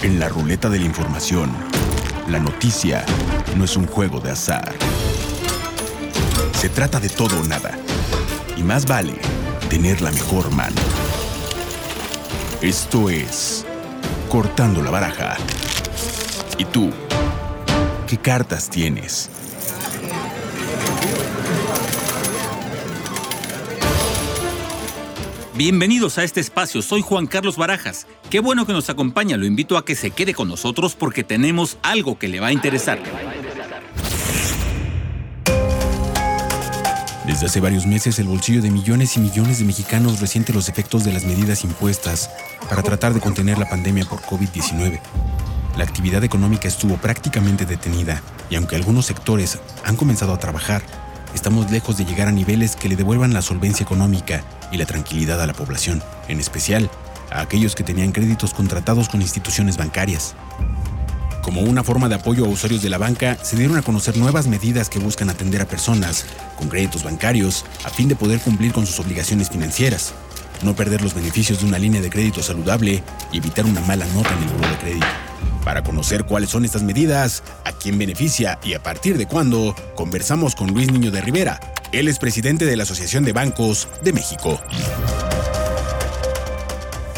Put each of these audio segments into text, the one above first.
En la ruleta de la información, la noticia no es un juego de azar. Se trata de todo o nada. Y más vale tener la mejor mano. Esto es Cortando la Baraja. ¿Y tú? ¿Qué cartas tienes? Bienvenidos a este espacio, soy Juan Carlos Barajas. Qué bueno que nos acompaña, lo invito a que se quede con nosotros porque tenemos algo que le va a interesar. Desde hace varios meses el bolsillo de millones y millones de mexicanos resiente los efectos de las medidas impuestas para tratar de contener la pandemia por COVID-19. La actividad económica estuvo prácticamente detenida y aunque algunos sectores han comenzado a trabajar, estamos lejos de llegar a niveles que le devuelvan la solvencia económica y la tranquilidad a la población, en especial a aquellos que tenían créditos contratados con instituciones bancarias. Como una forma de apoyo a usuarios de la banca, se dieron a conocer nuevas medidas que buscan atender a personas con créditos bancarios a fin de poder cumplir con sus obligaciones financieras, no perder los beneficios de una línea de crédito saludable y evitar una mala nota en el buro de crédito. Para conocer cuáles son estas medidas, a quién beneficia y a partir de cuándo, conversamos con Luis Niño de Rivera. Él es presidente de la Asociación de Bancos de México.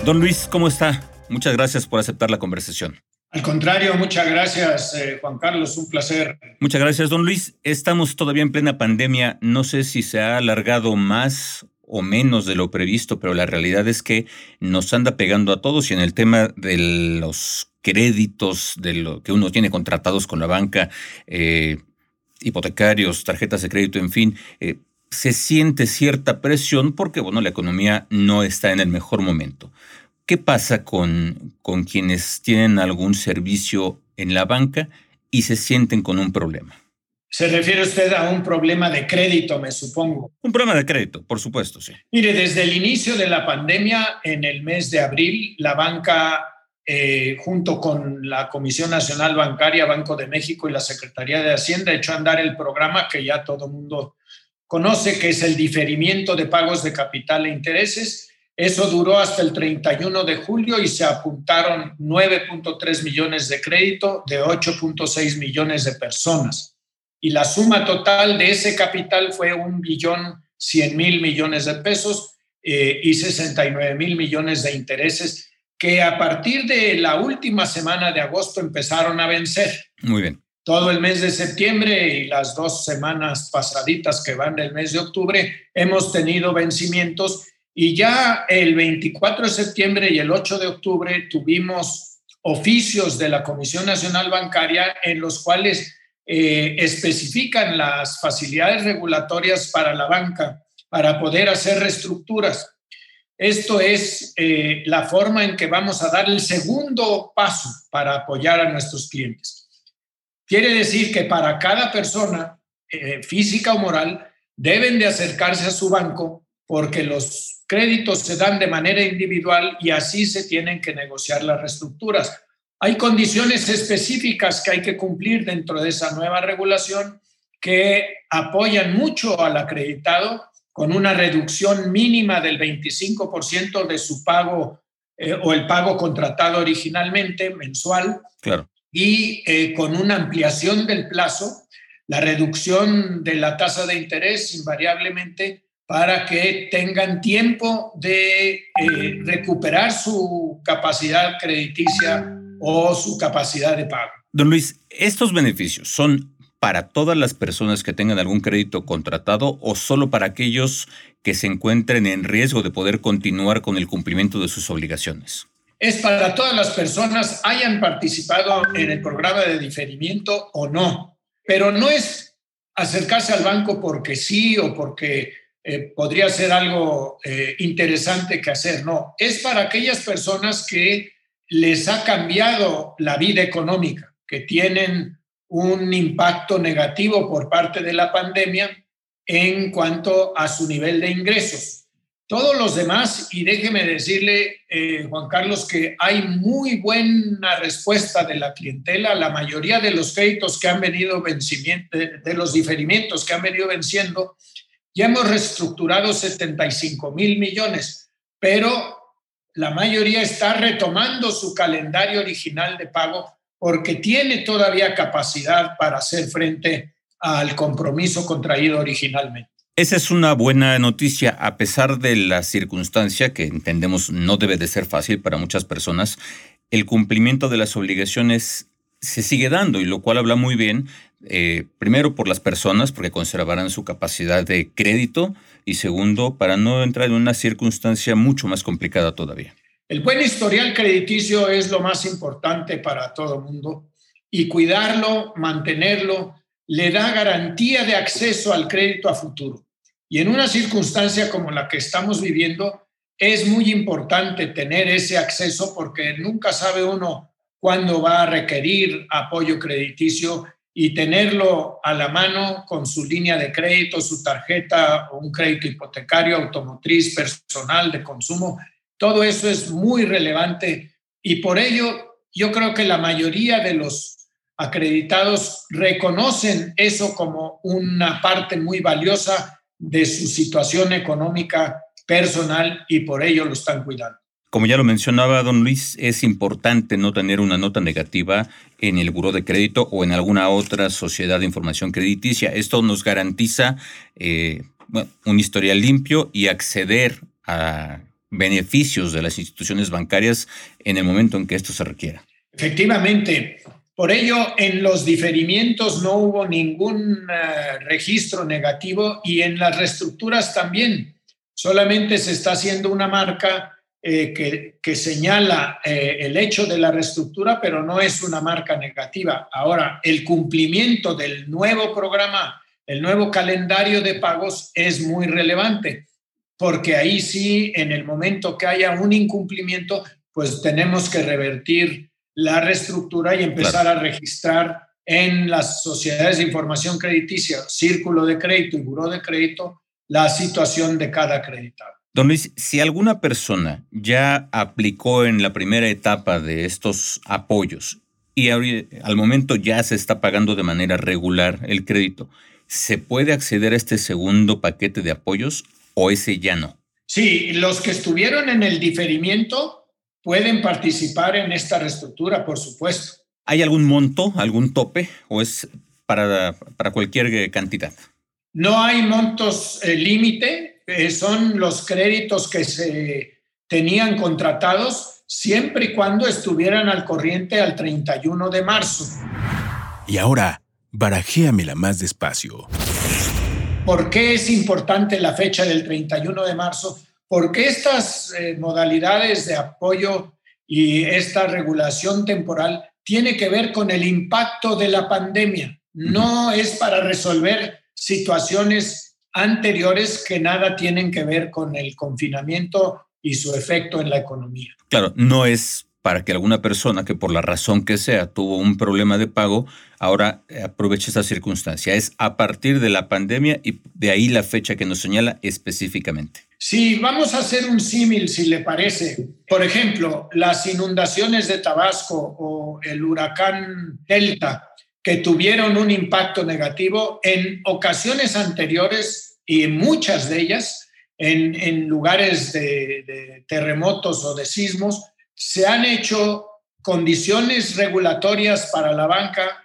Don Luis, ¿cómo está? Muchas gracias por aceptar la conversación. Al contrario, muchas gracias, eh, Juan Carlos, un placer. Muchas gracias, don Luis. Estamos todavía en plena pandemia. No sé si se ha alargado más o menos de lo previsto, pero la realidad es que nos anda pegando a todos y en el tema de los créditos, de lo que uno tiene contratados con la banca, eh, hipotecarios, tarjetas de crédito, en fin, eh, se siente cierta presión porque, bueno, la economía no está en el mejor momento. ¿Qué pasa con, con quienes tienen algún servicio en la banca y se sienten con un problema? Se refiere usted a un problema de crédito, me supongo. Un problema de crédito, por supuesto, sí. Mire, desde el inicio de la pandemia, en el mes de abril, la banca, eh, junto con la Comisión Nacional Bancaria, Banco de México y la Secretaría de Hacienda, echó a andar el programa que ya todo el mundo conoce, que es el diferimiento de pagos de capital e intereses. Eso duró hasta el 31 de julio y se apuntaron 9.3 millones de crédito de 8.6 millones de personas y la suma total de ese capital fue un billón 100 mil millones de pesos eh, y 69 mil millones de intereses que a partir de la última semana de agosto empezaron a vencer. Muy bien. Todo el mes de septiembre y las dos semanas pasaditas que van del mes de octubre hemos tenido vencimientos y ya el 24 de septiembre y el 8 de octubre tuvimos oficios de la Comisión Nacional Bancaria en los cuales eh, especifican las facilidades regulatorias para la banca para poder hacer reestructuras. Esto es eh, la forma en que vamos a dar el segundo paso para apoyar a nuestros clientes. Quiere decir que para cada persona, eh, física o moral, deben de acercarse a su banco porque los créditos se dan de manera individual y así se tienen que negociar las reestructuras. Hay condiciones específicas que hay que cumplir dentro de esa nueva regulación que apoyan mucho al acreditado con una reducción mínima del 25% de su pago eh, o el pago contratado originalmente mensual. Claro. Y eh, con una ampliación del plazo, la reducción de la tasa de interés invariablemente para que tengan tiempo de eh, recuperar su capacidad crediticia o su capacidad de pago. Don Luis, ¿estos beneficios son para todas las personas que tengan algún crédito contratado o solo para aquellos que se encuentren en riesgo de poder continuar con el cumplimiento de sus obligaciones? Es para todas las personas, hayan participado en el programa de diferimiento o no, pero no es acercarse al banco porque sí o porque eh, podría ser algo eh, interesante que hacer, no, es para aquellas personas que les ha cambiado la vida económica, que tienen un impacto negativo por parte de la pandemia en cuanto a su nivel de ingresos. Todos los demás, y déjeme decirle, eh, Juan Carlos, que hay muy buena respuesta de la clientela. La mayoría de los créditos que han venido vencimiento, de los diferimientos que han venido venciendo, ya hemos reestructurado 75 mil millones, pero la mayoría está retomando su calendario original de pago porque tiene todavía capacidad para hacer frente al compromiso contraído originalmente. Esa es una buena noticia, a pesar de la circunstancia que entendemos no debe de ser fácil para muchas personas, el cumplimiento de las obligaciones se sigue dando y lo cual habla muy bien, eh, primero por las personas, porque conservarán su capacidad de crédito y segundo, para no entrar en una circunstancia mucho más complicada todavía. El buen historial crediticio es lo más importante para todo el mundo y cuidarlo, mantenerlo, le da garantía de acceso al crédito a futuro. Y en una circunstancia como la que estamos viviendo, es muy importante tener ese acceso porque nunca sabe uno cuándo va a requerir apoyo crediticio y tenerlo a la mano con su línea de crédito, su tarjeta un crédito hipotecario, automotriz, personal, de consumo, todo eso es muy relevante y por ello yo creo que la mayoría de los acreditados reconocen eso como una parte muy valiosa de su situación económica personal y por ello lo están cuidando. Como ya lo mencionaba don Luis, es importante no tener una nota negativa en el buró de crédito o en alguna otra sociedad de información crediticia. Esto nos garantiza eh, un historial limpio y acceder a beneficios de las instituciones bancarias en el momento en que esto se requiera. Efectivamente, por ello, en los diferimientos no hubo ningún eh, registro negativo y en las reestructuras también. Solamente se está haciendo una marca eh, que, señala eh, el hecho de la reestructura, pero no es una marca negativa. Ahora, el cumplimiento del nuevo programa, el nuevo calendario de pagos es muy relevante, porque ahí sí, en el momento que haya un incumplimiento, pues tenemos que revertir la reestructura y empezar a registrar en las sociedades de información crediticia, círculo de crédito y buró de crédito, la situación de cada acreditado. Don Luis, si alguna persona ya aplicó en la primera etapa de estos apoyos y al momento ya se está pagando de manera regular el crédito, ¿se puede acceder a este segundo paquete de apoyos o ese ya no? Sí, los que estuvieron en el diferimiento pueden participar en esta reestructura, por supuesto. ¿Hay algún monto, algún tope o es para, para cualquier cantidad? No hay montos eh, límite, eh, son los créditos que se tenían contratados siempre y cuando estuvieran al corriente al 31 de marzo. Y ahora, barajéamela más despacio. ¿Por qué es importante la fecha del 31 de marzo? porque estas eh, modalidades de apoyo y esta regulación temporal tiene que ver con el impacto de la pandemia. No es para resolver situaciones anteriores que nada tienen que ver con el confinamiento y su efecto en la economía. Claro, no es para que alguna persona que por la razón que sea tuvo un problema de pago, ahora aproveche esa circunstancia. Es a partir de la pandemia y de ahí la fecha que nos señala específicamente. Sí, vamos a hacer un símil, si le parece. Por ejemplo, las inundaciones de Tabasco o el huracán Delta, que tuvieron un impacto negativo en ocasiones anteriores y en muchas de ellas, en, lugares de terremotos o de sismos, se han hecho condiciones regulatorias para la banca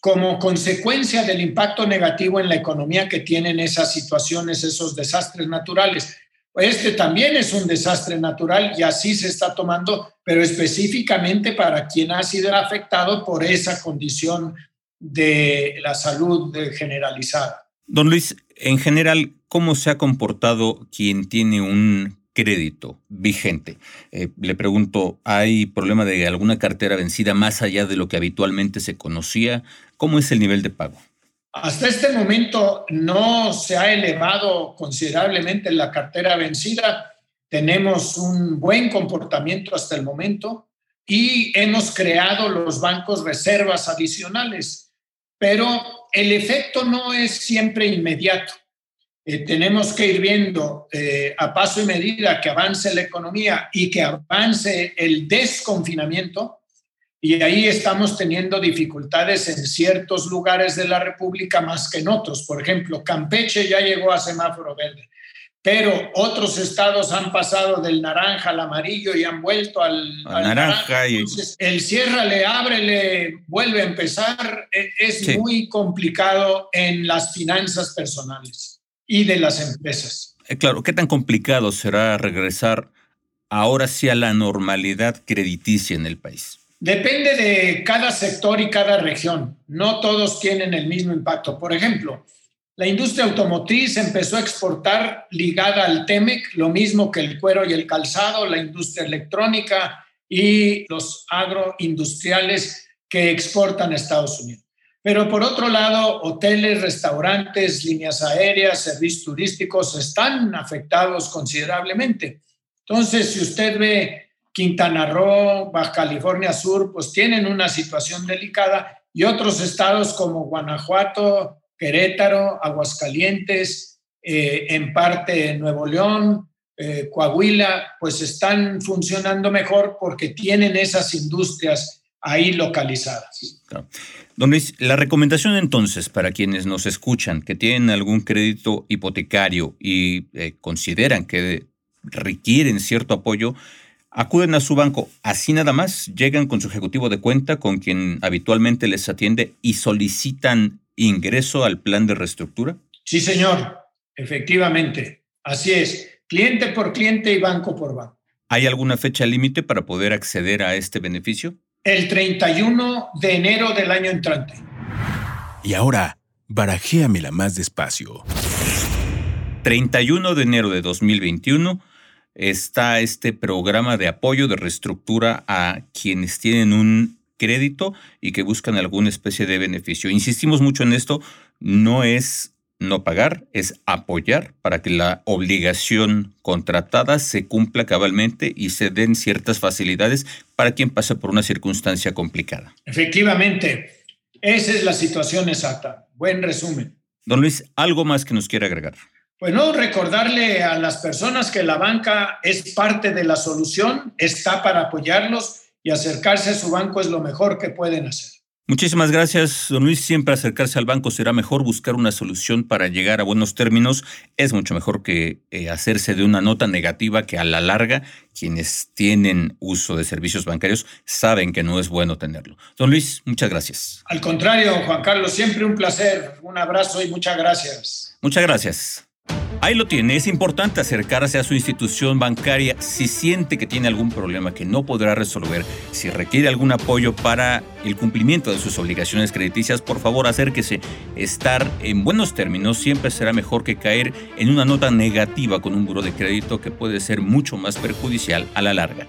como consecuencia del impacto negativo en la economía que tienen esas situaciones, esos desastres naturales. Este también es un desastre natural y así se está tomando, pero específicamente para quien ha sido afectado por esa condición de la salud generalizada. Don Luis, en general, ¿cómo se ha comportado quien tiene un crédito vigente. Eh, le pregunto, ¿hay problema de alguna cartera vencida más allá de lo que habitualmente se conocía? ¿Cómo es el nivel de pago? Hasta este momento no se ha elevado considerablemente la cartera vencida. Tenemos un buen comportamiento hasta el momento y hemos creado los bancos reservas adicionales, pero el efecto no es siempre inmediato. Eh, tenemos que ir viendo eh, a paso y medida que avance la economía y que avance el desconfinamiento. Y ahí estamos teniendo dificultades en ciertos lugares de la República más que en otros. Por ejemplo, Campeche ya llegó a semáforo verde, pero otros estados han pasado del naranja al amarillo y han vuelto al, naranja. el cierra le abre, le vuelve a empezar. E, es muy complicado en las finanzas personales y de las empresas. Eh, claro, ¿qué tan complicado será regresar ahora sí a la normalidad crediticia en el país? Depende de cada sector y cada región. No todos tienen el mismo impacto. Por ejemplo, la industria automotriz empezó a exportar ligada al TEMEC, lo mismo que el cuero y el calzado, la industria electrónica y los agroindustriales que exportan a Estados Unidos. Pero por otro lado, hoteles, restaurantes, líneas aéreas, servicios turísticos están afectados considerablemente. Entonces, si usted ve Quintana Roo, Baja California Sur, pues tienen una situación delicada y otros estados como Guanajuato, Querétaro, Aguascalientes, eh, en parte Nuevo León, eh, Coahuila, pues están funcionando mejor porque tienen esas industrias ahí localizadas. Don Luis, la recomendación entonces para quienes nos escuchan que tienen algún crédito hipotecario y eh, consideran que requieren cierto apoyo, acuden a su banco. Así nada más llegan con su ejecutivo de cuenta, con quien habitualmente les atiende y solicitan ingreso al plan de reestructura? Sí, señor, efectivamente. Así es, cliente por cliente y banco por banco. ¿Hay alguna fecha límite para poder acceder a este beneficio? El 31 de enero del año entrante. Y ahora, barajéamela más despacio. 31 de enero de 2021 está este programa de apoyo de reestructura a quienes tienen un crédito y que buscan alguna especie de beneficio. Insistimos mucho en esto, no es no pagar, es apoyar para que la obligación contratada se cumpla cabalmente y se den ciertas facilidades para quien pasa por una circunstancia complicada. Efectivamente, esa es la situación exacta. Buen resumen. Don Luis, ¿algo más que nos quiera agregar? Bueno, recordarle a las personas que la banca es parte de la solución, está para apoyarlos y acercarse a su banco es lo mejor que pueden hacer. Muchísimas gracias, don Luis. Siempre acercarse al banco será mejor, buscar una solución para llegar a buenos términos es mucho mejor que eh, hacerse de una nota negativa que a la larga quienes tienen uso de servicios bancarios saben que no es bueno tenerlo. Don Luis, muchas gracias. Al contrario, Juan Carlos, siempre un placer. Un abrazo y muchas gracias. Muchas gracias. Ahí lo tiene, es importante acercarse a su institución bancaria si siente que tiene algún problema que no podrá resolver, si requiere algún apoyo para el cumplimiento de sus obligaciones crediticias, por favor acérquese. Estar en buenos términos siempre será mejor que caer en una nota negativa con un buro de crédito que puede ser mucho más perjudicial a la larga.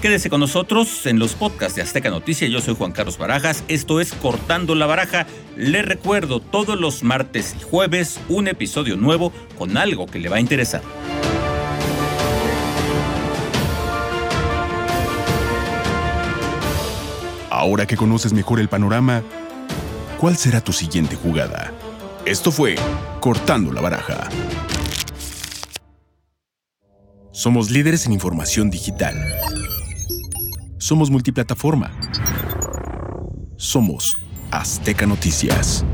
Quédese con nosotros en los podcasts de Azteca Noticias. Yo soy Juan Carlos Barajas. Esto es Cortando la Baraja. Le recuerdo todos los martes y jueves un episodio nuevo con algo que le va a interesar. Ahora que conoces mejor el panorama, ¿cuál será tu siguiente jugada? Esto fue Cortando la Baraja. Somos líderes en información digital somos multiplataforma. Somos Azteca Noticias.